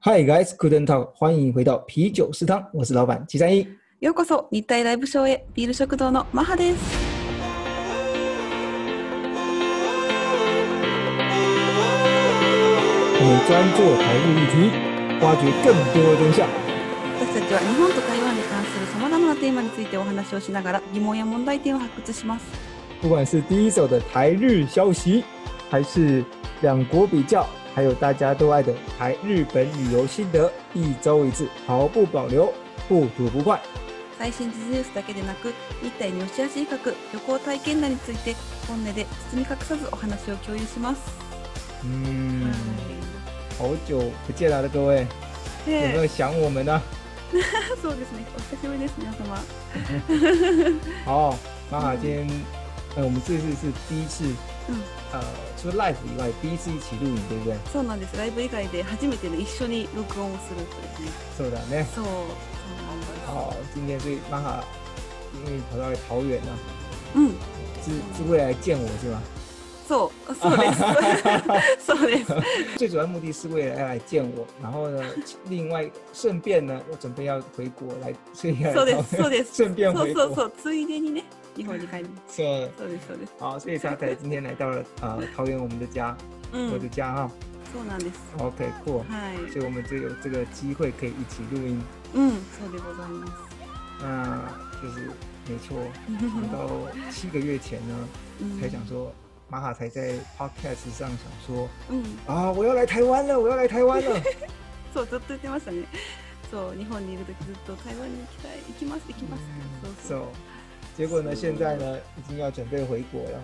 Hi guys, couldn't talk，欢迎回到啤酒食堂，我是老板七三一。ようこそ日体ライブショーへビール食堂のマハです。我们专做台日议题，挖掘更多真相。私たちは日本と台湾に関するさまざまなテーマについてお話をしながら疑問や問題点を発掘します。不管是第一手的台日消息，还是两国比较，还有大家都爱的台日本旅游心得，一周一次，毫不保留，不吐不快。最新時事ニュースだけでなく日体に良し悪し比較旅行体験談について本音で包み隠さずお話を共有します。嗯，好久不见了，各位，有没有で想我们呢？そうですねお久しぶりです皆様。好，妈妈今天， 呃，我们这次是第一次，うん呃，除了 live 以外，第一次一起录影，对不对？そうなんですライブ以外で初めてね一緒に録音をするというね。そうだね。そうそうなんです。好，今天所以妈妈因为跑到桃园呢、うん是是为了来见我是吗？そうそうですそうです。最主要目的是为了要来见我，然后呢，另外顺便呢，我准备要回国来，所以要来そうで桃すそうです。顺便回国。そうそうそうついでにね 日本に帰ります。是そうですそうです。好，所以沙才今天来到了呃桃园我们的家，うん我的家哈、そうなんです。OK，酷、はい。所以我们就有这个机会可以一起录音，うんそうでございます。那就是没错。想到七个月前呢，うん才想说，玛哈才在 Podcast 上想说。うん啊！我要来台湾了，我要来台湾了。そうずっと言ってましたね。そう日本にいる時ずっと台湾に行きたい行きます行きます。そうそう。so，结果呢，是现在呢，已经要准备回国了。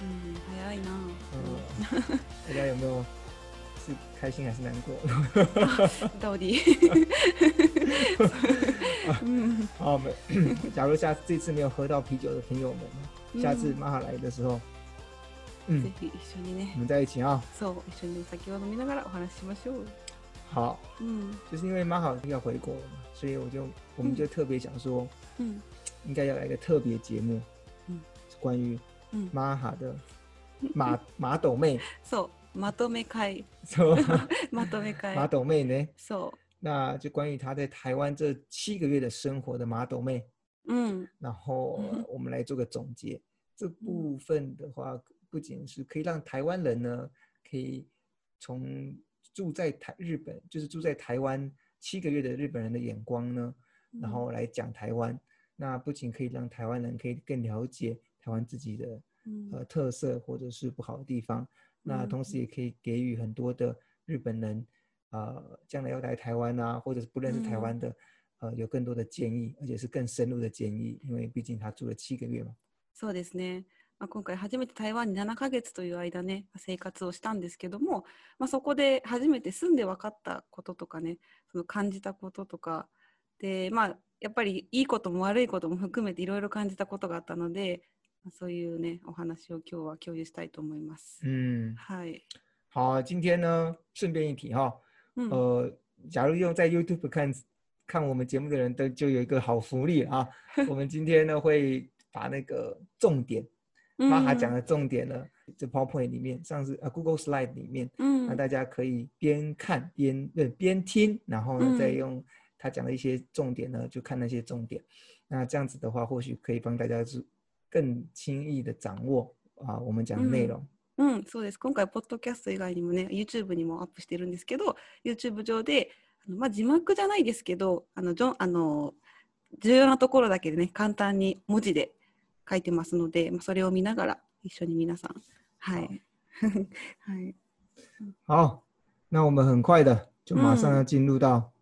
うん早いな。嗯，大家有没有是开心还是难过？到底。うん好，我们假如下这次没有喝到啤酒的朋友们，下次うん玛哈来的时候，嗯ぜ，ひ一緒にね我。们在一起啊。そう一緒にお酒を飲みながらお話ししましょう。好，うん就是因为玛哈要回国了嘛，所以我就我们就特别想说，うん 应该要来一个特别节目，嗯是关于うん。玛哈的马马斗妹，そうまとめ会说まとめ会。马斗妹呢？そう。那就关于她在台湾这七个月的生活的马斗妹，うん然后嗯我们来做个总结。这部分的话，不仅是可以让台湾人呢，可以从住在台日本，就是住在台湾七个月的日本人的眼光呢，然后来讲台湾。 那不仅可以让台湾人可以更了解台湾自己的うん呃特色或者是不好的地方，那同时也可以给予很多的日本人，呃，将来要来台湾啊，或者是不认识台湾的，呃，有更多的建议，而且是更深入的建议，因为毕竟他住了七个月嘛。そうですね。まあ、今回初めて台湾に7ヶ月という間ね生活をしたんですけども、まあ、そこで初めて住んで分かったこととかねその感じたこととかでまあ やっぱりいいことも悪いことも含めていろいろ感じたことがあったので、まあ、そういうねお話を今日は共有したいと思います。嗯，はい。好，今天呢，顺便一提哈，うん呃，假如用在 YouTube 看看我们节目的人都就有一个好福利啊，我们今天呢会把那个重点。玛哈讲的重点呢，这 PowerPoint 里面，上次啊 Google Slide 里面，うん那大家可以边看边呃边听，然后呢再嗯用他讲的一些重点呢，就看那些重点。那这样子的话，或许可以帮大家是更轻易的掌握啊我们讲的内嗯容。うん、そうです。今回、ポッドキャスト以外にもね、YouTube にもアップしてるんですけど、YouTube 上で、あのまあ、字幕じゃないですけど、あのジョンあの重要なところだけでね、簡単に文字で書いてますので、まあ、それを見ながら一緒に皆さん、はい。はい。好，那我们很快的就马上嗯要进入到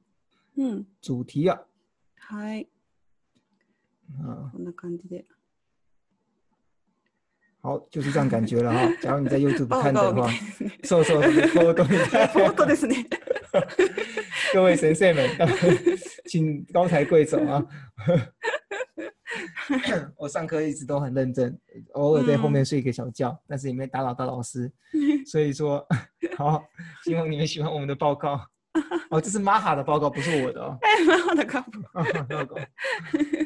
うん。主题啊。はい。啊，こんな感じで。好，就是这样感觉了哈。假如你在 YouTube 看的话バーガーみたい、ですね。そうそうそう、フォトみたい本当ですね。各位神社们，请高抬贵手啊！我上课一直都很认真，偶尔在后面睡个小觉，但是也没打扰到老师，所以说好，希望你们喜欢我们的报告。 哦，这是玛哈的报告，不是我的哦。まだかも。报告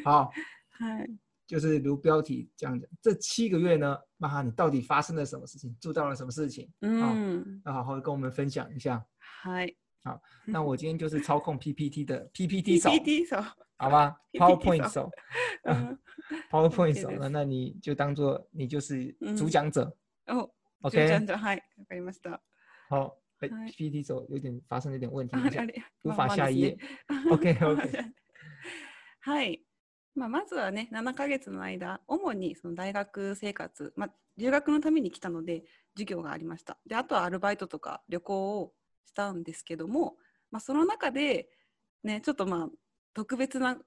好，はい。 就是如标题这样的，这七个月呢，玛哈你到底发生了什么事情，做到了什么事情？うん。那好好跟我们分享一下。はい。那我今天就是操控 PPT 的 PPT 手， PPT そう。好吗 PPT ？PowerPoint 手手うん，PowerPoint 手 OK 呢，那你就当做你就是嗯主讲者お、じゅんちゃ，OK？んじゃんはい。わかりました。好， 哎嗨，PPT 手有点发生了一点问题，あ等一下れあれ。无まあまあ法下一。OK ま あ OK。はい。まあ、まずはね、7ヶ月の間、主にその大学生活、まあ、留学のために来たので、授業がありました。で、あとはアルバイトとか旅行をしたんですけども、まあ、その中で、ね、ちょっとまあ、特別な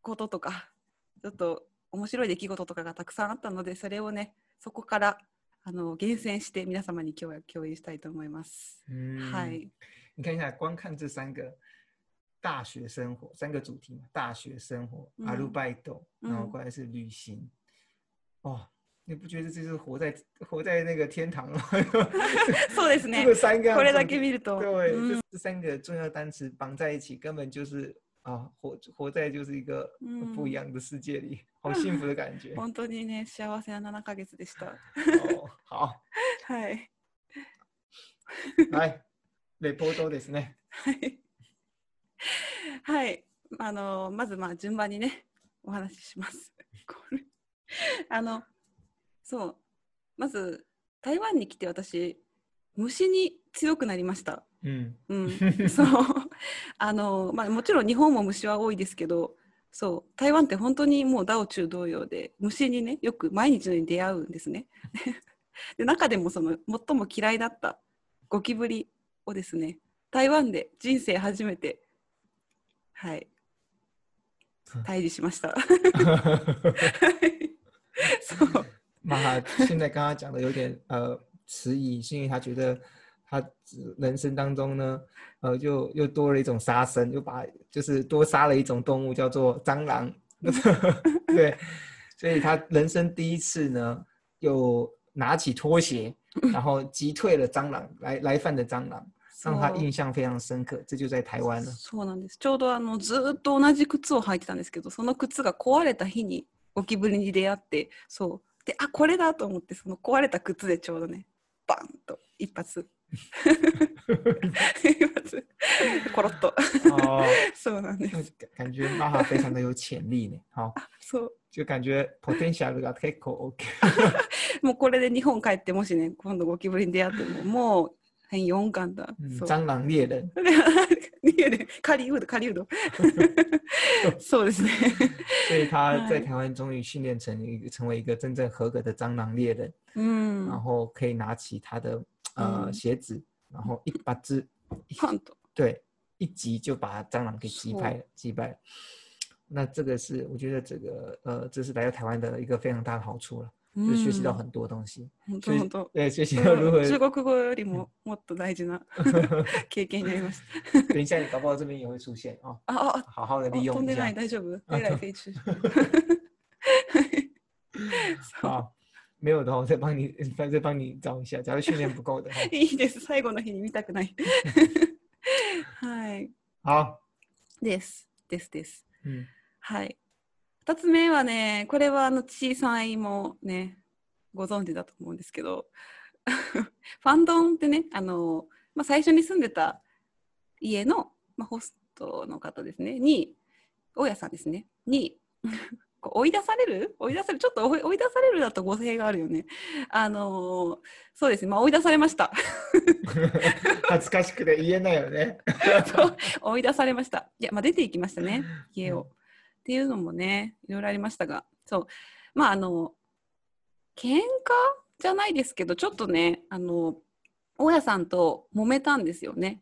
こととか、ちょっと面白い出来事とかがたくさんあったので、それをね、そこからあの厳選して皆様に今日は共有したいと思います。嗯はい。你看一下，光看这三个大学生活，三个主题嘛，大学生活、嗯阿鲁拜斗，然后嗯过来是旅行。哦，你不觉得这是活在活在那个天堂吗？そうですね这。个三个これだ重け見ると。对，这三个重要单词绑在一起，根本就是啊，活活在就是一个不一嗯样的世界里，好幸福的感觉。本当にね、幸せな7ヶ月でした。哦，好，はい。来，レポートですね。はい。はい。あの、まず、まあ、順番にね、お話しします。あの、そう。まず、台湾に来て私、虫に強くなりました。嗯うん。そう。あの、まあ、もちろん日本も虫は多いですけど、そう。台湾って本当にもうダオ中同様で、虫にね、よく毎日のように出会うんですね。で中でもその最も嫌いだったゴキブリをですね台湾で人生初めてはい退治しました。はいそう那他现在刚刚讲的有点呃迟疑，是因为他觉得他人生当中呢，呃，就又多了一种杀生，又把就是多杀了一种动物，叫做蟑螂。对，所以他人生第一次呢，又拿起拖鞋，然后击退了蟑螂来来犯的蟑螂，让他そう印象非常深刻。这就在台湾了。そうなんですちょうどあのずーっと同じ靴を履いてたんですけどその靴が壊れた日にゴキブリに出会ってそうであこれだと思ってその壊れた靴でちょうどねバンと一発一発 コロッと哦，そうなんです就感觉玛哈非常的有潜力呢。好，そう就感觉 potential が結構 OK。もうこれで日本帰ってもしね今度ゴキブリに出会ってももう很勇敢蟑螂猎 人。いやね狩人狩人そうですね。所以他在哎台湾终于训练成成为一个真正合格的蟑螂猎人，うん。然后可以拿起他的呃嗯鞋子，然后一把只一パンと。对一击就把蟑螂给击是败了，击败了。那这个是我觉得这个呃，这是来到台湾的一个非常大的好处了，就是学习到很多东西。本所以当本当。对，学习到如何うん中国語よりももっと大事な経験になりまし等一下你搞不好这边也会出现哦，た。あ、あ、好好的あ飛利用一下んでない。大丈夫。あ未来飛中。そう好， 没有的话，我再帮你，再帮你找一下。假如训练不够的话，いいです。最後の日に見たくない。はい。好，です。ですです。嗯はい。二つ目はね、これはあの小さいもね、ご存知だと思うんですけど、ファンドンってね、あの、まあ、最初に住んでた家の、まあ、ホストの方ですね、に、大家さんですね、に、こう追い出される？追い出される？ちょっと追い追い出されるだと語弊があるよね。あのそうですね、まあ、追い出されました。恥ずかしくて言えないよね。そう追い出されました。いや、まあ、出ていきましたね、家を。うんっていうのもね、いろいろありましたが、そう、まあ、あの、喧嘩じゃないですけど、ちょっとね、あの、大家さんと揉めたんですよね。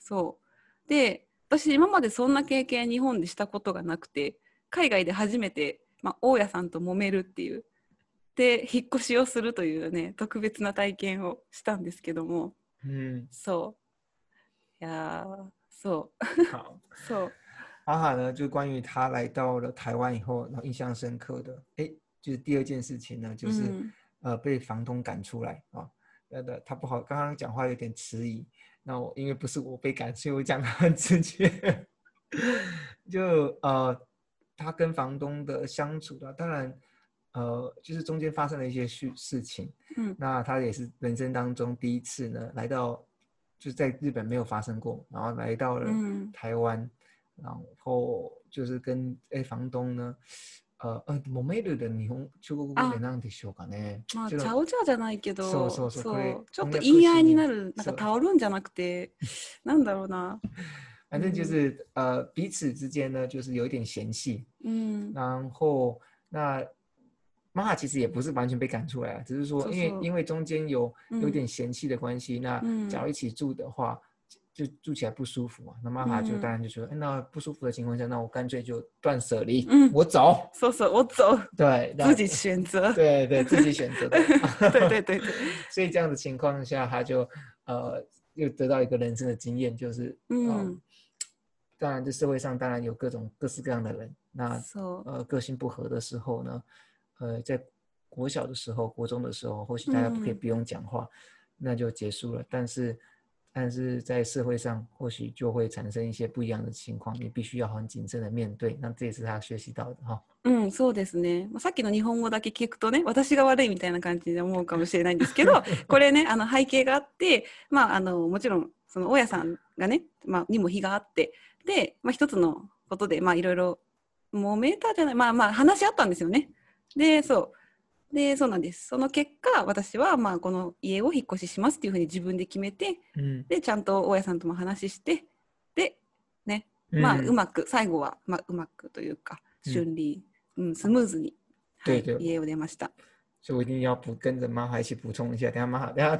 そう。で、私、今までそんな経験、日本でしたことがなくて、海外で初めて、まあ、大家さんと揉めるっていう。で、引っ越しをするというね、特別な体験をしたんですけども、嗯，そう。いやー、そ好。う、そう。哈哈呢，就关于他来到了台湾以后，然后印象深刻的，哎，就是第二件事情呢，就是、嗯呃被房东赶出来啊。那的他不好，刚刚讲话有点迟疑。那我因为不是我被赶，所以我讲的很直接。就呃，他跟房东的相处的，当然，呃，就是中间发生了一些事事情。嗯那他也是人生当中第一次呢，来到就是在日本没有发生过，然后来到了うん台湾，然后就是跟哎房东呢，呃呃，揉める的日本中国語で何でしょうかね。まあ、ちょっとちゃおちゃじゃないけど、そうそうそうこれちょっと翻訳言い合いになる、なんかそうタオルんじゃなくて、なんだろうな。 反正就是、呃彼此之间呢，就是有一点嫌隙，うん。然后那玛哈其实也不是完全被赶出来啊，只是说因为そうそう因为中间有有嗯点嫌隙的关系，那嗯假如一起住的话，就住起来不舒服嘛。那玛哈就嗯当然就说，哎那不舒服的情况下，那我干脆就断舍离，嗯我走。そうそう、我走。对，那自己选择。对对自己选择的。对对对对。所以这样的情况下，他就呃 又得到一个人生的经验，就是嗯、嗯当然这社会上当然有各种各式各样的人，那。呃个性不合的时候呢，呃在国小的时候、国中的时候，或许大家不可以嗯不用讲话，那就结束了。但是但是在社会上，或许就会产生一些不一样的情况，你必须要很谨慎的面对。那这也是他学习到的哈。うん、そうですね。まあさっきの日本語だけ聞くとね、私が悪いみたいな感じで思うかもしれないんですけど、これね、あの背景があって、まあ、あのもちろん、その大家さんがね、まあ、にも非があって、で、まあ、一つのことで、まあ、いろいろ、揉めたじゃない、まあまあ、話し合ったんですよね。で、そう。で、そうなんです。その結果、私は、まあ、この家を引っ越ししますっていうふうに自分で決めて、嗯，で、ちゃんと大家さんとも話して、で、ね、まあ、嗯うまく、最後は、まあ、うまくというか、うん順利、うん、スムーズに、はい、家を出ました。所以我一定要补跟着玛哈一起补充一下，等下玛哈等下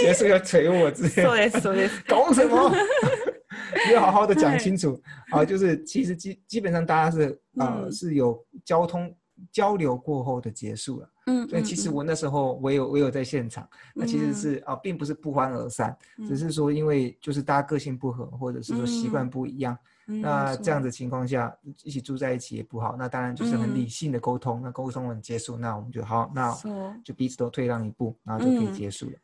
结束要捶我之类的。そうです、そうです。搞什么？你 要好好的讲清楚啊！就是其实基基本上大家是呃、嗯是有交通交流过后的结束了。うん所以其实我那时候我有我有在现场，那其实嗯是啊、并不是不欢而散，うん只是说因为就是大家个性不合，或者是说习惯嗯不一样，うん那这样そう的情况下一起住在一起也不好。那当然就是很理嗯性的沟通，那沟通完结束，那我们就好，那そう就彼此都退让一步，然后就可以嗯结束了。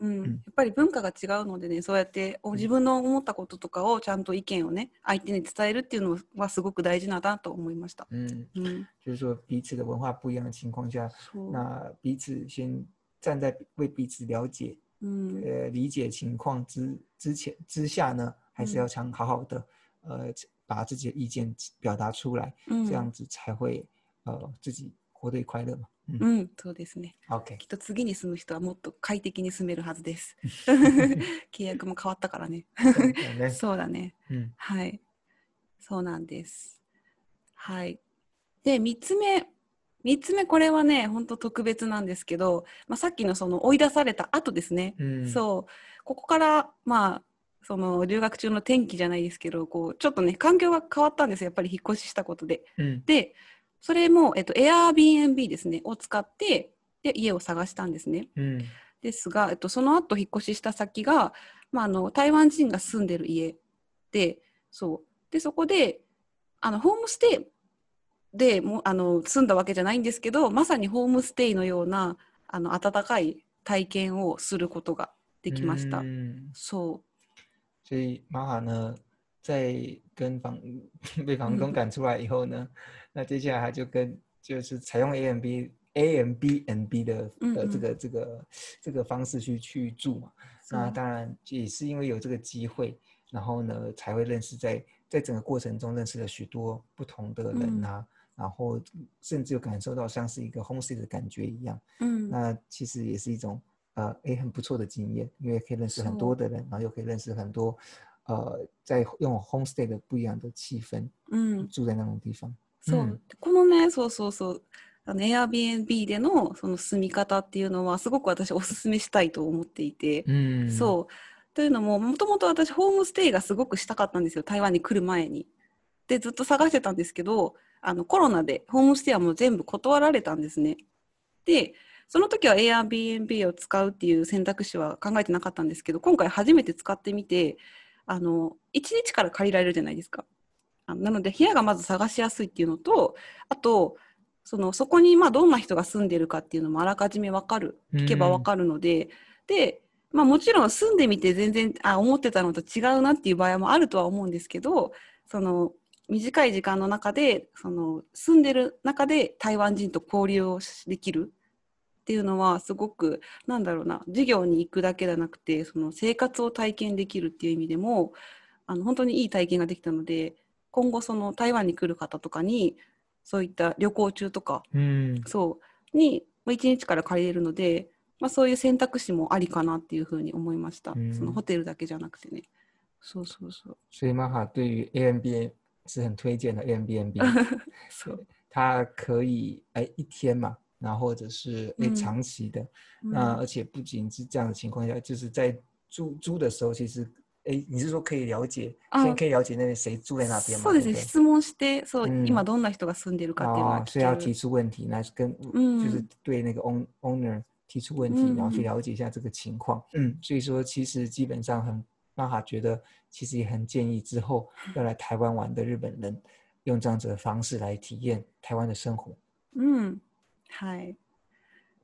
うん。ん。やっぱり文化が違うのでねそうやってお自分の思ったこととかをちゃんと意見をね相手に伝えるっていうのはすごく大事だなと思いました。嗯，うん、就是说彼此的文化不一样的情况下，那彼此先站在为彼此了解、うん。呃理解情况之之前之下呢，还是嗯要常好好的呃把自己的意见表达出来，うん这样子才会呃自己活得快乐嘛。嗯うん、そうですね。きっと次に住む人はもっと快適に住めるはずです。契約も変わったからね。そうだねそうだね。嗯はい。そうなんです。はい。で、3つ目。3つ目、これはね、本当特別なんですけど、まあ、さっきのその追い出された後ですね。嗯，そう。ここから、まあ、その留学中の転機じゃないですけど、こう、ちょっとね、環境が変わったんですよ。やっぱり引っ越ししたことで。嗯で、それも、えっと、Airbnb ですね、を使って、で、家を探したんですね。嗯ですが、えっと、その後引っ越しした先が、まあ、あの台湾人が住んでる家でそうでそこであのホームステイでもうあの住んだわけじゃないんですけどまさにホームステイのようなあの温かい体験をすることができました。嗯そ所以玛哈呢，在跟房被房东嗯赶出来以后呢，那接下来他就跟就是采用 A M B A M B N B 的嗯的这嗯个这个这个方式去去住嘛。うそう那当然也是因为有这个机会，然后呢才会认识在在整个过程中认识了许多不同的人嗯啊，然后甚至有感受到像是一个 homestay 的感觉一样。うん那其实也是一种呃诶很不错的经验，因为可以认识很多的人，然后又可以认识很多 呃在用 homestay 的不一样的气氛，うん住在那种地方。そう、うんこのねそうそうそうあの Airbnb でのその住み方っていうのはすごく私おすすめしたいと思っていて、嗯，そう。というのも、もともと私、ホームステイがすごくしたかったんですよ、台湾に来る前に。で、ずっと探してたんですけど、あのコロナでホームステイはもう全部断られたんですね。で、その時は Airbnb を使うっていう選択肢は考えてなかったんですけど、今回初めて使ってみて、あの、1日から借りられるじゃないですか。なので、部屋がまず探しやすいっていうのと、あと、そのそこにまあどんな人が住んでるかっていうのもあらかじめ分かる。聞けば分かるので、で、まあ、もちろん住んでみて全然あ思ってたのと違うなっていう場合もあるとは思うんですけどその短い時間の中でその住んでる中で台湾人と交流をできる。っていうのはすごくなんだろうな授業に行くだけじゃなくてその生活を体験できるっていう意味でもあの本当にいい体験ができたので今後その台湾に来る方とかにそういった旅行中とか、うん、そうに1日から借りれるので、まあ、そういう選択肢もありかなっていうふうに思いました、うん、そのホテルだけじゃなくてね。そうそうそう。所以玛哈对于 a m b n 是很推荐的 a m b n b 它可以哎一天嘛，然后或者是哎长期的，那而且不仅是这样的情况下，就是在租租的时候，其实哎你是说可以了解，先可以了解那谁住在那边吗？そうですね。質問してそう、今どんな人が住んでるかっていうのは所以要提出问题，那跟就是对那个 own owner 提出问题，然后去了解一下这个情况。嗯，所以说其实基本上很。玛哈觉得其实也很建议之后要来台湾玩的日本人用这样子的方式来体验台湾的生活。嗯， はい。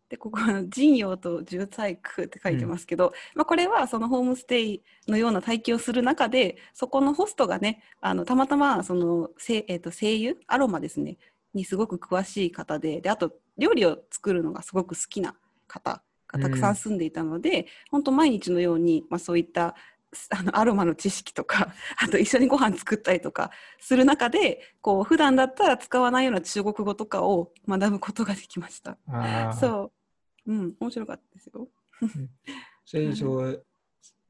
でここは陣陽と重体区って書いてますけど、うん、まあ、これはそのホームステイのような体験をする中でそこのホストがねあのたまたまそのせ、えー、と精油アロマですね。にすごく詳しい方でであと料理を作るのがすごく好きな方がたくさん住んでいたので、うん、本当毎日のように、まあ、そういった あのアロマの知識とか あと一緒にご飯作ったりとかする中でこう普段だったら使わないような中国語とかを学ぶことができました。そう、うん、面白かったですよ。所以说，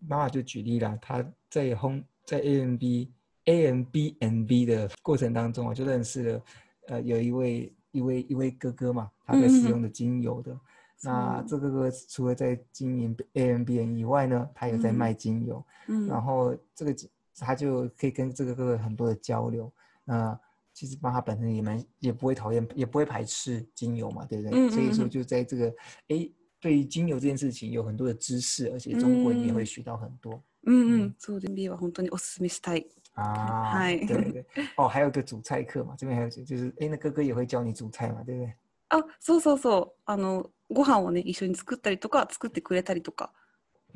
妈妈就举例了，她在烘在 A M B A M B N B 的过程当中啊，就认识了呃有一位一位一位哥哥嘛，他在使用的精油的。那这个哥除了在经营 A M B N 以外呢，他有在卖精油，嗯，然后这个他就可以跟这个哥哥很多的交流。那其实妈他本身也蛮也不会讨厌，也不会排斥精油嘛，对不对？所以说就在这个哎，对于精油这件事情有很多的知识，而且中国人也会学到很多。嗯嗯，做 B は本当におすすめしたい。啊，对对对。哦，还有个煮菜课嘛，这边还有就是哎，那哥哥也会教你煮菜嘛，对不对？ あ、そうそうそう。あのご飯をね一緒に作ったりとか作ってくれたりとか。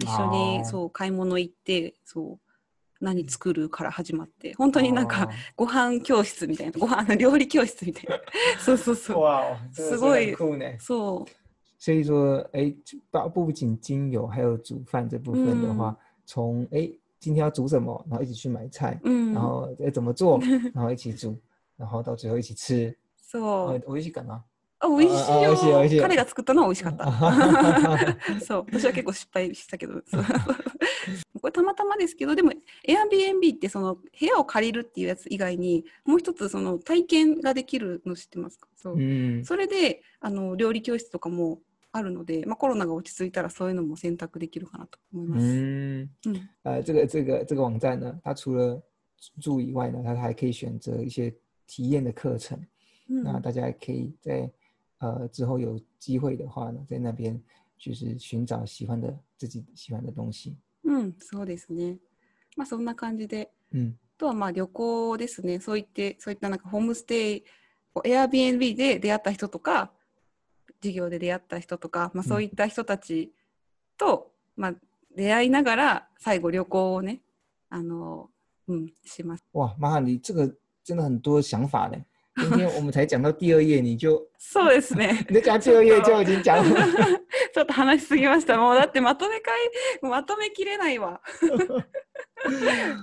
一緒にそう買い物行ってそう何作るから始まって。本当になんかご飯教室みたいなご飯料理教室みたいな。そうそうそう。哇すごいそう。所以说，哎，不不仅精油，还有煮饭这部分的话，从哎今天要煮什么，然后一起去买菜，嗯，然后哎怎么做，然后一起煮，然后到最后一起吃，そう、美味しいかな。あ美味しいよ。しい美味しい彼が作ったのは美味しかった。そう。私は結構失敗したけど。これたまたまですけどでも Airbnb ってその部屋を借りるっていうやつ以外にもう一つその体験ができるの知ってますか？そう、うん、それであの料理教室とかもあるので、まあ、コロナが落ち着いたらそういうのも選択できるかなと思います。嗯，嗯，呃，这个这个这个网站呢，它除了住以外呢，它还可以选择一些体验的课程。嗯、那大家可以在呃，之后有机会的话呢，在那边就是寻找喜欢的自己喜欢的东西。うん、そうですね。まあそんな感じで、うん、とはまあ旅行ですね。そういってそういったなんかホームステイ、Airbnb で出会った人とか、授業で出会った人とか、まあそういった人たちと、うん、まあ出会いながら最後旅行をね、あの、うん、します。哇，妈，你这个真的很多想法呢。今天我们才讲到第二页，你就そうですね。你讲第二页就已经讲了。ちょっと話しすぎました。もうだってまとめ会まとめきれないわ。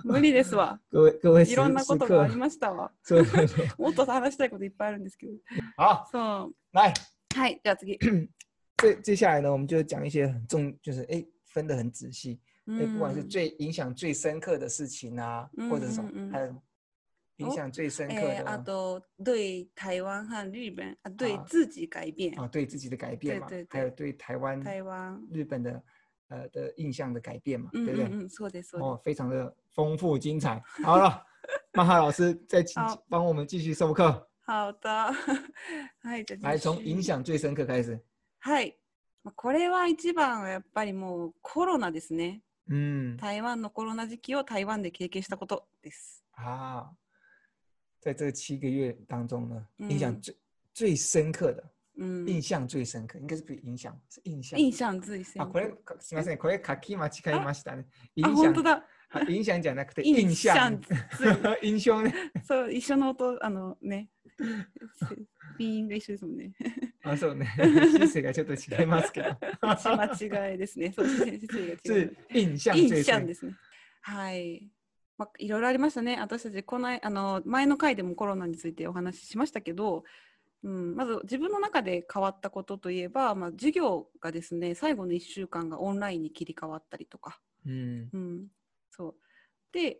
無理ですわ。各位各位いろんなことがありましたわ。そうそうそう。もっと話したいこといっぱいあるんですけど。好，そう。来，はい、じゃあ次。接接下来呢，我们就讲一些很重，就是哎分得很仔细，哎不管是最影响最深刻的事情啊，或者是什么，还有影响最深刻的，哎，啊，都对台湾和日本啊，对自己改变啊，对自己的改变嘛，还有对台湾、台湾、日本的呃的印象的改变嘛，对不对？嗯，错的，错的。哦，非常的丰富精彩。好了，曼哈老师再帮我们继续授课。好的，来从影响最深刻开始。はい、これは一番はやっぱりもうコロナですね。うん。台湾のコロナ時期を台湾で経験したことです。ああ。在这七个月当中呢，印象最最深刻的，嗯，印象最深刻，应该是不影响，是印象。印象最深。あ、これすみません、これ書き間違えましたね。あ、本当だ。あ影響じゃなくて印 印象象 印象ねそう、一緒の音、あのね、鼻音が一緒ですもんね。あそうねシスがちょっと違いますけど間違いですね。そう、先生が違う是。印象印象ですね。はい。まあ、いろいろありましたね。私たちこのあの前の回でもコロナについてお話ししましたけど、うん、まず自分の中で変わったことといえば、まあ、授業がですね最後の1週間がオンラインに切り替わったりとか、うん。うん、そう。で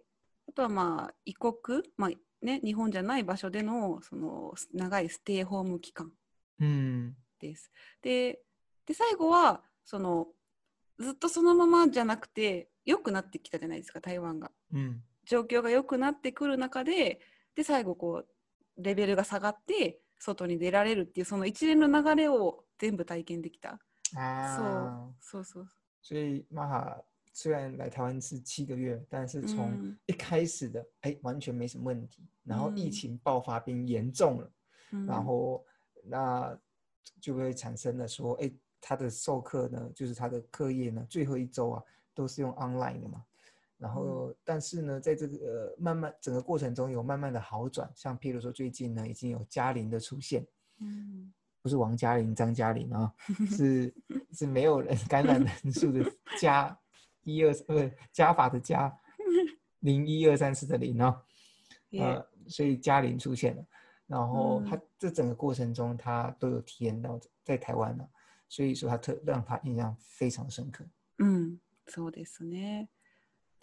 あとはまあ異国、まあね、日本じゃない場所でのその長いステイホーム期間。うん。です。でで最後はそのずっとそのままじゃなくて良くなってきたじゃないですか台湾が。うん状況が良くなってくる中でで最後こうレベルが下がって外に出られるっていうその一連の流れを全部体験できた。啊，そうそう所以玛哈虽然来台湾是七个月，但是そう。从うん一开始的哎完全没什么问题，然后疫嗯情爆发变严重了，うん然后那就会产生了说，哎，他的授课呢，就是他的课业呢，最后一周啊都是用 online 的嘛。然后，但是呢，在这个、呃、慢慢整个过程中有慢慢的好转，像譬如说最近呢，已经有嘉玲的出现，うん不是王嘉玲、张嘉玲啊，是是没有人感染人数的加一二呃加法的加零一二三四的零哦，いえ呃，所以嘉玲出现了，然后嗯他这整个过程中他都有体验到在台湾呢、所以说他特让他印象非常深刻。うん、 そうですね。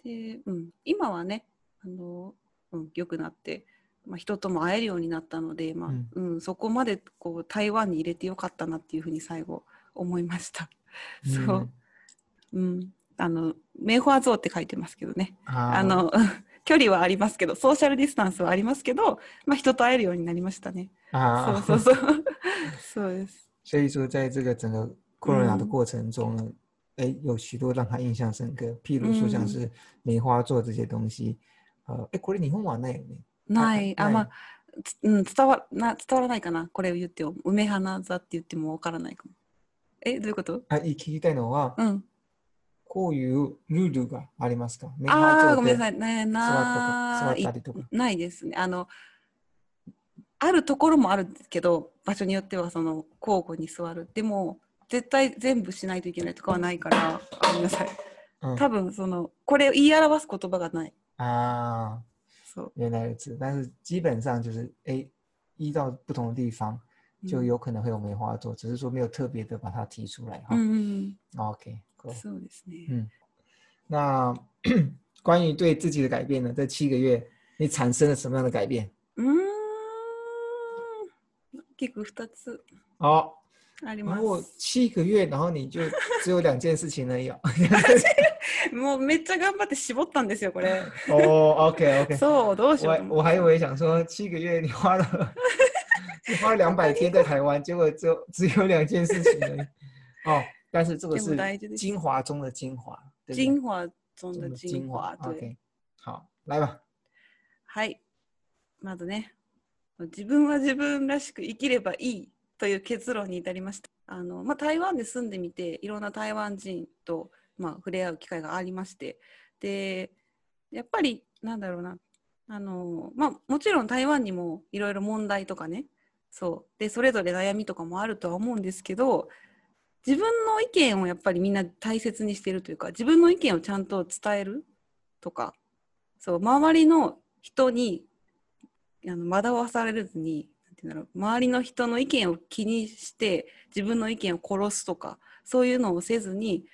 で、うん、今はね、あの、うん、良くなって、まあ、人とも会えるようになったので、まあうんうんそこまでこう台湾に入れてよかったなっていうふうに最後思いました。そう、うん、あの梅花像って書いてますけどね。ああの 距離はありますけど、ソーシャルディスタンスはありますけど、まあ、人と会えるようになりましたね。啊，そうそうそう。そうです。所以说在这个整个 corona 的嗯过程中呢，哎、有许多让他印象深刻，譬如说像嗯是梅花座这些东西，呃，哎，これ日本はないよね。ない、あ、まあ、つうん、伝わな伝わらないかな、これを言っても、梅花座って言ってもわからないかも。え、どういうこと？あ、聞きたいのは、うん。こういうルールがありますか？梅ああ、ごめんなさい。ね、座ったか座なったりとか。ないですね。あの、あるところもあるけど、場所によってはその交互に座る。でも、絶対全部しないといけないとかはないから、あごめんなさい。嗯多分その、これを言い表す言葉がない。啊，そう。原来如此。但是基本上就是，哎，依到不同的地方就うん有可能会有梅花座，只是说没有特别的把它提出来哈。うんうんうん OK，cool そうですね。嗯，那 关于对自己的改变呢？这七个月你产生了什么样的改变？うーん。結構2つ然后す。七个月，然后你就只有两件事情而已哦。もうめっちゃ頑張って絞ったんですよ、これ。哦，OK OK，そう、どうしよう。我我还以为想说七个月你花了 你花了两百天在台湾，结果只有只有两件事情而已。哦，但是这个是精华中的精华，对不对？精華中中的的精華。对 OK，好，来吧。はい。まずね、自分は自分らしく生きればいいという結論に至りました。あのまあ、台湾で住んでみて、いろんな台湾人と、まあ、触れ合う機会がありまして、で、やっぱり、なんだろうな、あのまあ、もちろん台湾にもいろいろ問題とかね、そう。でそれぞれ悩みとかもあるとは思うんですけど自分の意見をやっぱりみんな大切にしてるというか自分の意見をちゃんと伝えるとかそう周りの人にあの惑わされずにていうんだろう。周りの人の意見を気にして自分の意見を殺すとかそういうのをせずに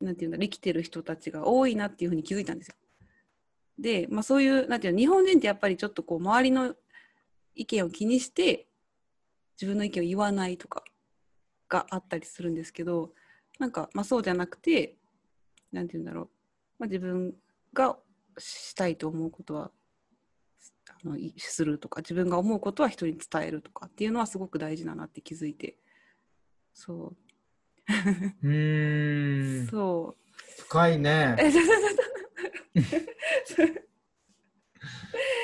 なんていうんだ生きてる人たちが多いなっていうふうに気づいたんですよ。で、まあ、そういうなんていうの日本人ってやっぱりちょっとこう周りの意見を気にして自分の意見を言わないとかがあったりするんですけどなんか、まあ、そうじゃなくてなんて言うんだろう、まあ、自分がしたいと思うことはあのいするとか自分が思うことは人に伝えるとかっていうのはすごく大事だなって気づいて。そう。う可以呢。えそう。そうそうそう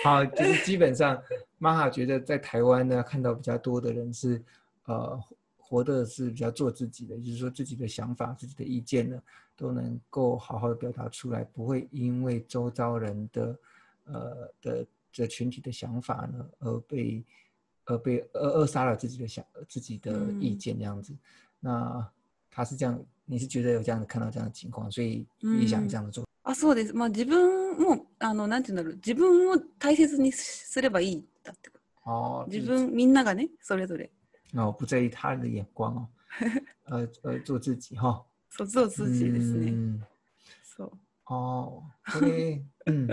好，就是基本上，玛哈觉得在台湾呢，看到比较多的人是呃活的是比较做自己的，也就是说自己的想法、自己的意见呢，都能够好好的表达出来，不会因为周遭人的呃的这群体的想法呢而被而被扼扼杀了自己的想自己的意见这样子。那他是这样，你是觉得有这样的看到这样的情况，所以也想这样的做。あそうです。まあ自分もあのなんていうんだろう自分を大切にすればいいだってこと。哦，自分みんながねそれぞれ哦不在意他人的眼光哦，呃呃做自己哈。そう做自己ですね。嗯そう。哦、これ、 うん。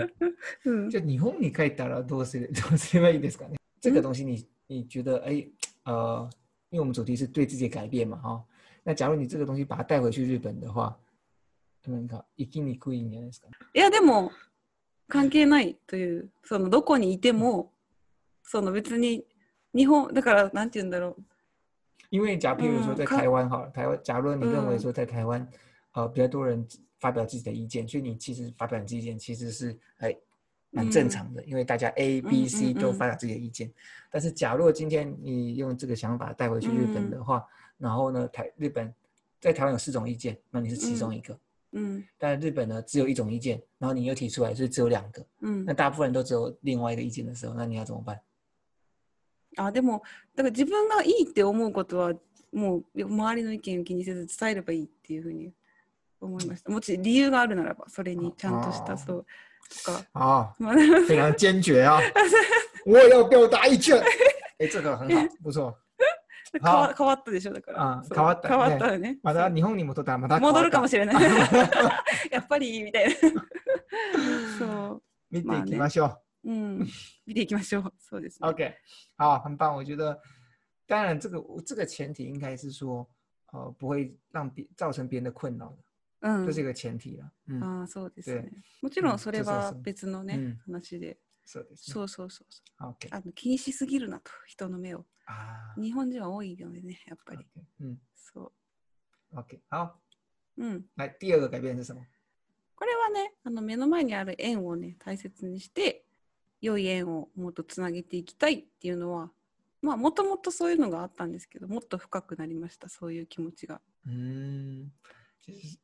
うんじゃあ日本に帰ったらどうする どうすればいいですかね？这个东西你你觉得哎呃，因为我们主题是对自己的改变嘛哈、那假如你这个东西把它带回去日本的话，なんか生きにくいんじゃないですか？ね？いやでも関係ないというそのどこにいてもその別に日本だからなんて言うんだろう因为假如譬如说在台湾哈，台湾假如你认为嗯说在台湾，呃比较多人发表自己的意见，所以你其实发表你自己的意见其实是哎蛮正常的，因为大家 A、B、C 嗯嗯都发表自己的意见。但是假如今天你用这个想法带回去日本的话，然后呢台日本在台湾有四种意见，那你是其中一个，うん但日本呢只有一种意见，然后你又提出来，所以只有两个，うん那大部分人都只有另外一个意見的时候，那你要怎么办？あでもだから自分がいいって思うことはもう周りの意見を気にせず伝えればいいっていうふうに 思いました。もし理由があるならばそれにちゃんとしたそう啊，まあ 非常坚决啊！我要表达意见。哎，这个很好，不错。変 わ変わったでしょだから。あ変わったね。変わったよね。また日本に戻ったらまた戻るかもししれない。やっぱりみたいな。そう。見ていきましょう。うん。見ていきましょう。そうですね。OK，好，很棒。我觉得，当然这个这个前提应该是说，呃，不会让别造成别人的困扰的，うん。这个前提了。嗯，ああそうですでねもちろうん。んそれは別のねうん。話で。そうですね。そうそうそうそう。OK，あの気にしすぎるなと人の目を。啊日本人は多いよねやっぱり。OK，嗯そ，OK，好，ううん。来第二个改变是什么？これはねあの目の前にある縁をね大切にして良い縁をもっとつなげていきたいっていうのはまあもともとそういうのがあったんですけどもっと深くなりましたそういう気持ちが。嗯，就是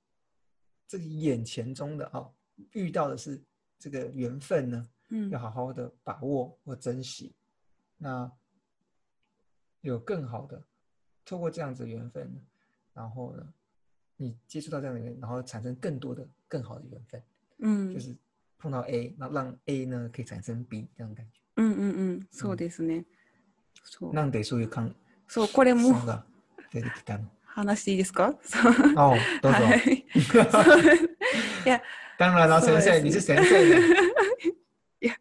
这个眼前中的啊、遇到的是这个缘分呢，うん要好好的把握或珍惜。那有更好的，透过这样子的缘分呢，然后呢，你接触到这样的人，然后产生更多的更好的缘分，うん就是碰到 A，那让 A 呢可以产生 B 这样的感觉。うんうんうんそうですね。そうなんでそういう感そうこれも想が出てきたの？ 話していいですか？そう哦，どうぞ。はい。いや。当然了，先生，そうです。ね你是先生呢。いや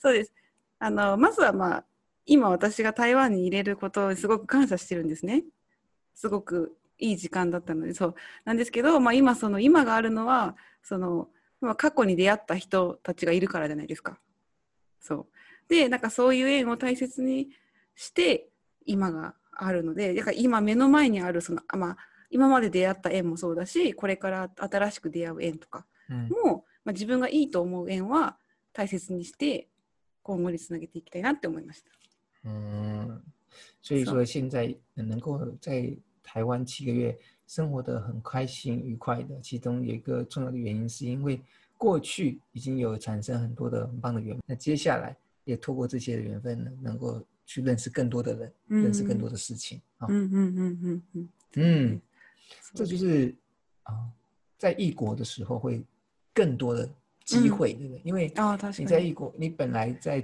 そうです。あのまずはまあ今私が台湾に入れることをすごく感謝してるんですね。すごくいい時間だったので。そう。なんですけど、まあ、今その今があるのはその、まあ、過去に出会った人たちがいるからじゃないですか。そう。でなんかそういう縁を大切にして今があるのでだから今目の前にあるその、あまあ、今まで出会った縁もそうだしこれから新しく出会う縁とか嗯も、まあ、自分がいいと思う縁は大切にして今後につなげていきたいなって思いました。嗯，所以是说现在能够在台湾七个月生活的很开心愉快的，其中有一个重要的原因，是因为过去已经有产生很多的很棒的缘分，那接下来也透过这些的缘分呢，能够去认识更多的人，认识更多的事情啊。うんうんうんうんうん。嗯，这そうです就是啊，在异国的时候会更多的机会，对不对？因为ああ確你かに。在异国，你本来在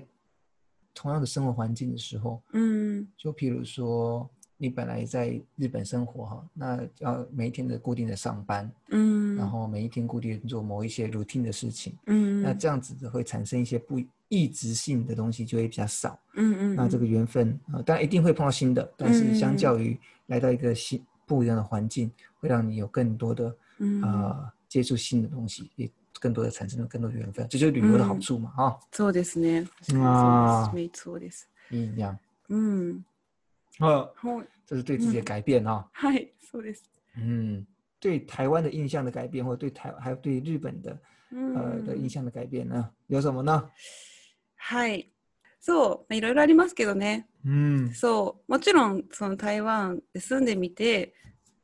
同样的生活环境的时候，うん就譬如说，你本来在日本生活哈，那要每一天的固定的上班，うん然后每一天固定地做某一些 routine 的事情，うん那这样子会产生一些不 异质性的东西就会比较少。うんうん那这个缘分啊、呃当然一定会碰到新的，但是相嗯较于来到一个新不一样的环境，会让你有更多的うん啊、接触新的东西，也更多的产生了更多的缘分，这就是旅游的好处嘛，哈、そうですね。確かにあーそうです。そうです。一样。うん。呃，ほい这是对自己的改变哈、はい、そうです。嗯，对台湾的印象的改变，或者对台还有对日本的うん呃的印象的改变呢，有什么呢？ はい。そう、いろいろありますけどね。嗯そう、もちろんその台湾で住んでみて、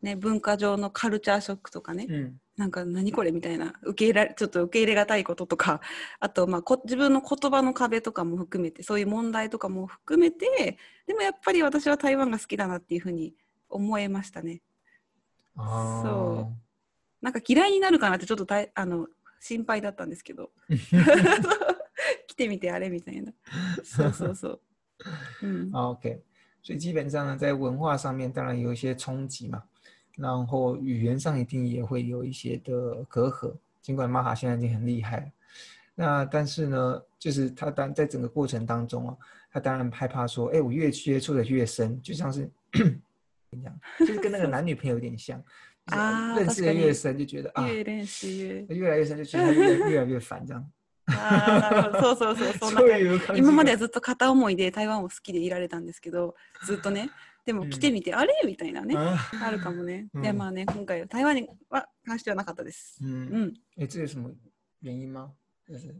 ね、文化上のカルチャーショックとかね、嗯なんか何これみたいな受け入れちょっと受け入れがたいこととか。あとまあこ自分の言葉の壁とかも含めてそういう問題とかも含めてでもやっぱり私は台湾が好きだなっていうふうに思えましたね。啊，そう。なんか嫌いになるかなってちょっとたいあの心配だったんですけど。来 てみてあれみたいな。そうそうそう。うん、啊 OK，所以基本上呢，在文化上面当然有一些冲击嘛，然后语言上一定也会有一些的隔阂。尽管玛哈现在已经很厉害了，那但是呢，就是他当在整个过程当中啊，他当然害怕说，哎，我越接触的越深，就像是怎样，就是跟那个男女朋友有点像，就是啊认识的確かに越深就觉得啊，越練習越越来越深就觉得他越来越来越烦这样。 あーなるほど。そうそうそう そんなそう感じ今まではずっと片思いで台湾を好きでいられたんですけどずっとね。でもうん。来てみて、あれ？みたいなね。啊，あるかもね、うん。でまあね今回台湾には関してはなかったです。嗯，うん。哎，这有什么原因吗？就是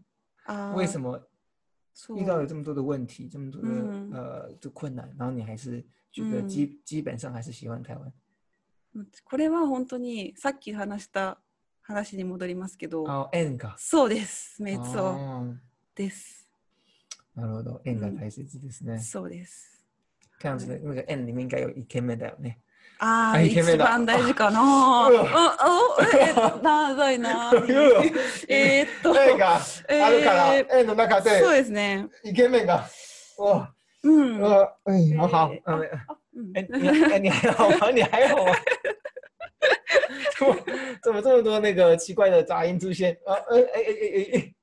为什么遇到了这么多的问题，这么多的、嗯呃的困难，然后你还是觉得嗯基、基本上还是喜欢台湾。これは本当にさっき話した話に戻りますけど、哦，N が。そうですめっそう哦，です、なるほど，N がうん。大切ですね。そうです。看样子那个 N 里面应该有一 K 目だよね。あああイケメンだ。一番大事かな。あおえ長いな。えーっと。N がえーあるから、N の中でそうですね。イケメンが。哇，うん。呃，哎，好好え，ー嗯，あうん。哎，你哎你还好吗？你还好吗？怎么怎么这么多那个奇怪的杂音出现？啊，呃，哎哎哎哎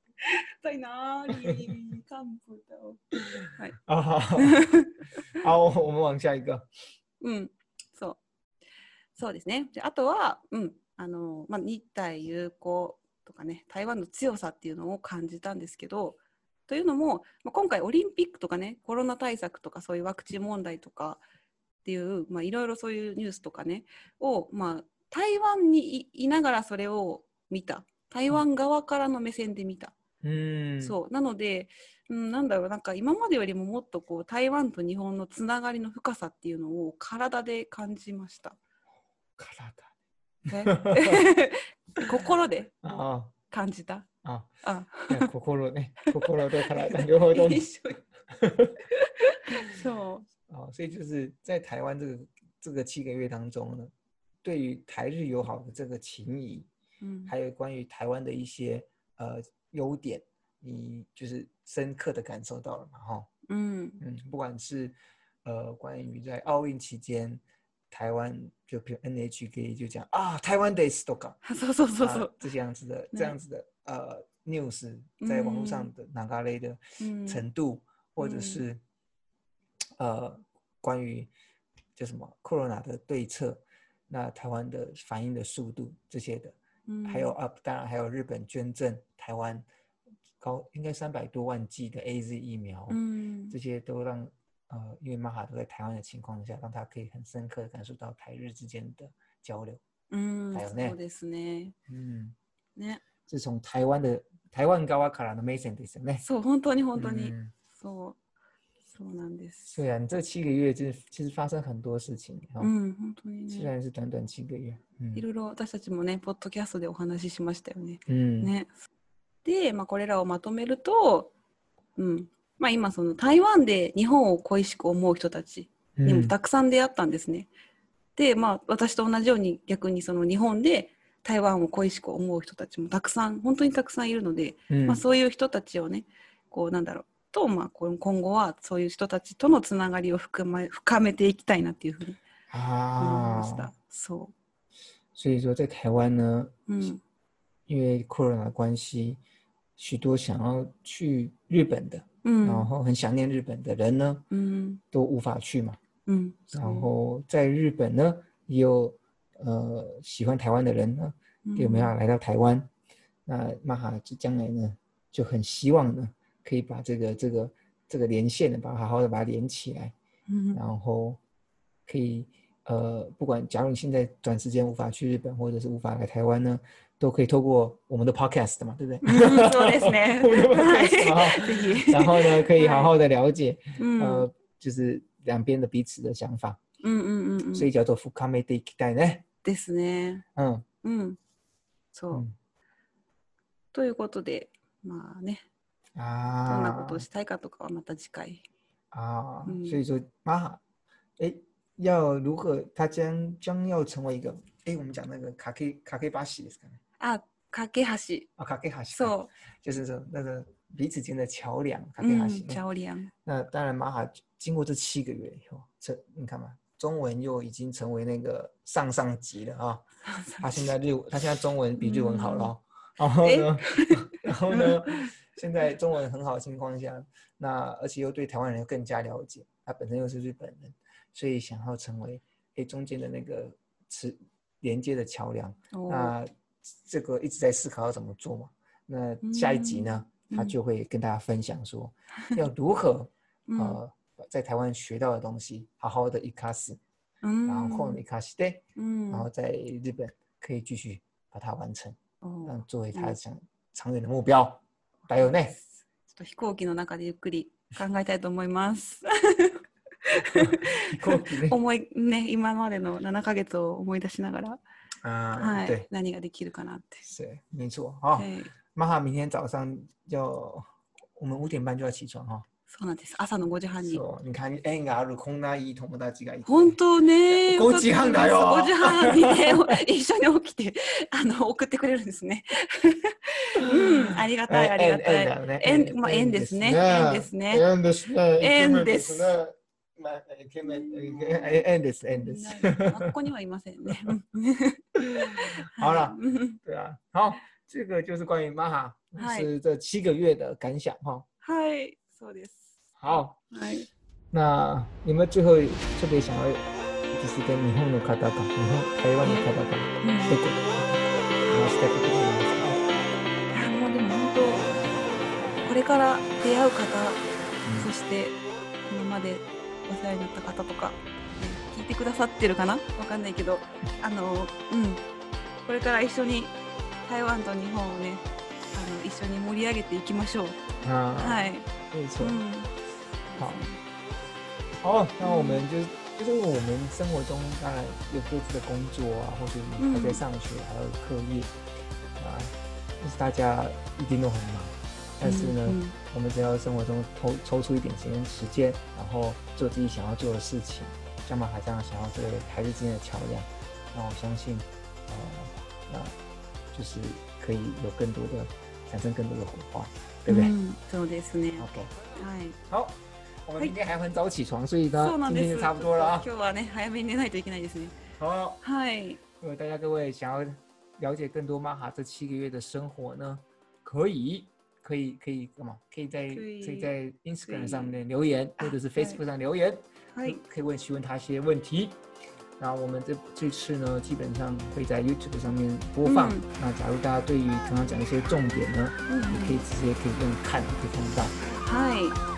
痛いなーリリカンプだはい。哎，好好好，好，我们往下一个。うん、そう。そうですね。であとは、うん、あの、まあ、日台友好とかね、台湾の強さっていうのを感じたんですけど、というのも、まあ、今回オリンピックとかね、コロナ対策とかそういうワクチン問題とかっていう、まあ、いろいろそういうニュースとかね、を、まあ、台湾にいいながらそれを見た。台湾側からの目線で見た。嗯，そうなので、うん、なんだろうなんか今までよりももっとこう台湾と日本のつながりの深さっていうのを体で感じました。体。え 心であ感じた。あ、あ心ね、心と体両方都。一緒にそ哦，所以就是在台湾这个这个七个月当中呢，对于台日友好的这个情谊，う。うん还有关于台湾的一些呃优点，你就是深刻的感受到了嘛？哈，うん嗯，不管是呃关于在奥运期间，台湾就比如 NHK 就讲啊，台湾 days 都搞。そうそうそうそ啊う。这样子的ね这样子的呃 news 在网络上的哪嘎类的うん程度，或者嗯是 呃关于叫什么 corona 的对策，那台湾的反应的速度这些的，うん还有啊，当然还有日本捐赠台湾高应该三百多万剂的 A Z 疫苗，うん这些都让呃，因为玛哈都在台湾的情况下，让他可以很深刻的感受到台日之间的交流。うんだよねそうですね。嗯。ね。是从台湾的台湾側からの目線ですよね。そう本当に本当に、嗯そう そうなんです。虽然这七个月就是其实发生很多事情，哦うん本当に虽ね。然是短短七个月，嗯いろいろ私たちもねポッドキャストでお話ししましたよね。嗯ね。で、まあ、これらをまとめると、うんまあ、今その台湾で日本を恋しく思う人たちにもたくさん出会ったんですね。で、まあ、私と同じように逆にその日本で台湾を恋しく思う人たちもたくさん本当にたくさんいるので、嗯まあ、そういう人たちをねこうなんだろうと、まあ、今後はそういう人たちとのつながりを深め深めていきたいなっていうふうに思いました。啊，そ所以说在台湾呢，う、うん因为 corona 的关系，许多想要去日本的，うん然後很想念日本的人呢，うん都无法去嘛。うん、然后在日本呢，也有呃喜欢台湾的人呢，そう有没有来到台湾？那玛哈就将来呢，就很希望呢，可以把这个这个这个连线呢，把它好好的把它连起来，うん然后可以呃，不管假如你现在短时间无法去日本，或者是无法来台湾呢， 都可以透过我们的 podcast 嘛，对不对？うんそうですね。我们的はい podcast 嘛，ぜひ。然后呢，可以好好的了解，うん呃，就是两边的彼此的想法，うんうんうんうん所以叫做深めていきたいね。ですね。嗯うん。そう。嗯ということで、まあね、 どんなこ啊とをしたいかとかはまた次回。啊，嗯所以说妈，哎，要如何他将将要成为一个，哎，我们讲那个卡 K 卡 K 巴西是かねあ、架け橋。啊，卡 K 哈西，そ就是说那个彼此间的桥梁，卡う。う K 哈ん、西。チャオリアン。那当然，马哈经过这七个月以后，这你看嘛，中文又已经成为那个上上级了啊。他现在日，他现在中文比日文好了哦。然后呢，然后呢， 现在中文很好的情况下，那而且又对台湾人更加了解，他本身又是日本人，所以想要成为诶中间的那个持连接的桥梁。おー那这个一直在思考要怎么做嘛。那下一集呢，他嗯就会跟大家分享说，要如何うん呃在台湾学到的东西，好好的一卡死，うん然后一卡西对，うん然后在日本可以继续把它完成，おー让作为他嗯想长远的目标。 还有呢，ちょっと飛行機の中でゆっくり考えたいと思います。飛行機ね思いね、今までの7ヶ月を思い出しながら、啊，はい对，，何ができるかなって。是没错啊。はい妈哈明天早上要我们五点半就要起床哈。そうなんです。朝の5時半に。そう、你看縁があるこんないい友達がいて。本当ね。5時半だよ5時半にね、一緒に起きて、あの、送ってくれるんですね。うん、ありがたい、ありがたい。縁ね。縁まあ縁ですね縁ですね縁ですね。縁ですね。まあ、イケメン、え縁です、縁です。まあここにはいませんね。う ん好了对啊，好，这个就是关于玛哈，嗨是这七个月的感想哈。はい、そうです。好，はい。那有没有最后特别想要，就是跟日本の方か、日本台湾の方か、うん。一言話したいことがありますか？いやもうでも本当これから出会う方、そして今までお世話になった方とか、ね聞いてくださってるかな？わかんないけどあのうん。これから一緒に台湾と日本をねあの一緒に盛り上げていきましょう。啊，はい、没错う。ん、好，好，那我们就就是我们生活中当然有各自的工作啊，或者你还在上学，还有课业啊，就是大家一定都很忙，但是呢，うん我们只要生活中抽抽出一点时间时间，然后做自己想要做的事情，像马海这样想要作为台日之间的桥梁，那我相信，呃，那就是可以有更多的产生更多的火花，对不对、うんそうですね o k はい好， 我们嗨明天还很早起床，所以呢そう，なんです今天就差不多了啊ちょっと。今日はね早めに寝ないといけないですね好，はい如果大家各位想要了解更多玛哈这七个月的生活呢，可以可以可以干嘛？可以在可以可以在 Instagram 可以上面留言，或者是 Facebook 上留言，はい可以问询问他一些问题。那我们这这次呢，基本上会在 YouTube 上面播放。嗯那假如大家对于刚刚讲的一些重点呢，うん也可以直接可以用看，可以看得到。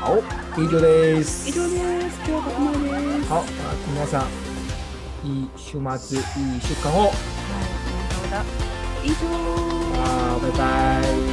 はい好，以上です。以上です今日はここまでです皆さんいい週末、いい週間を。以上。啊，拜拜。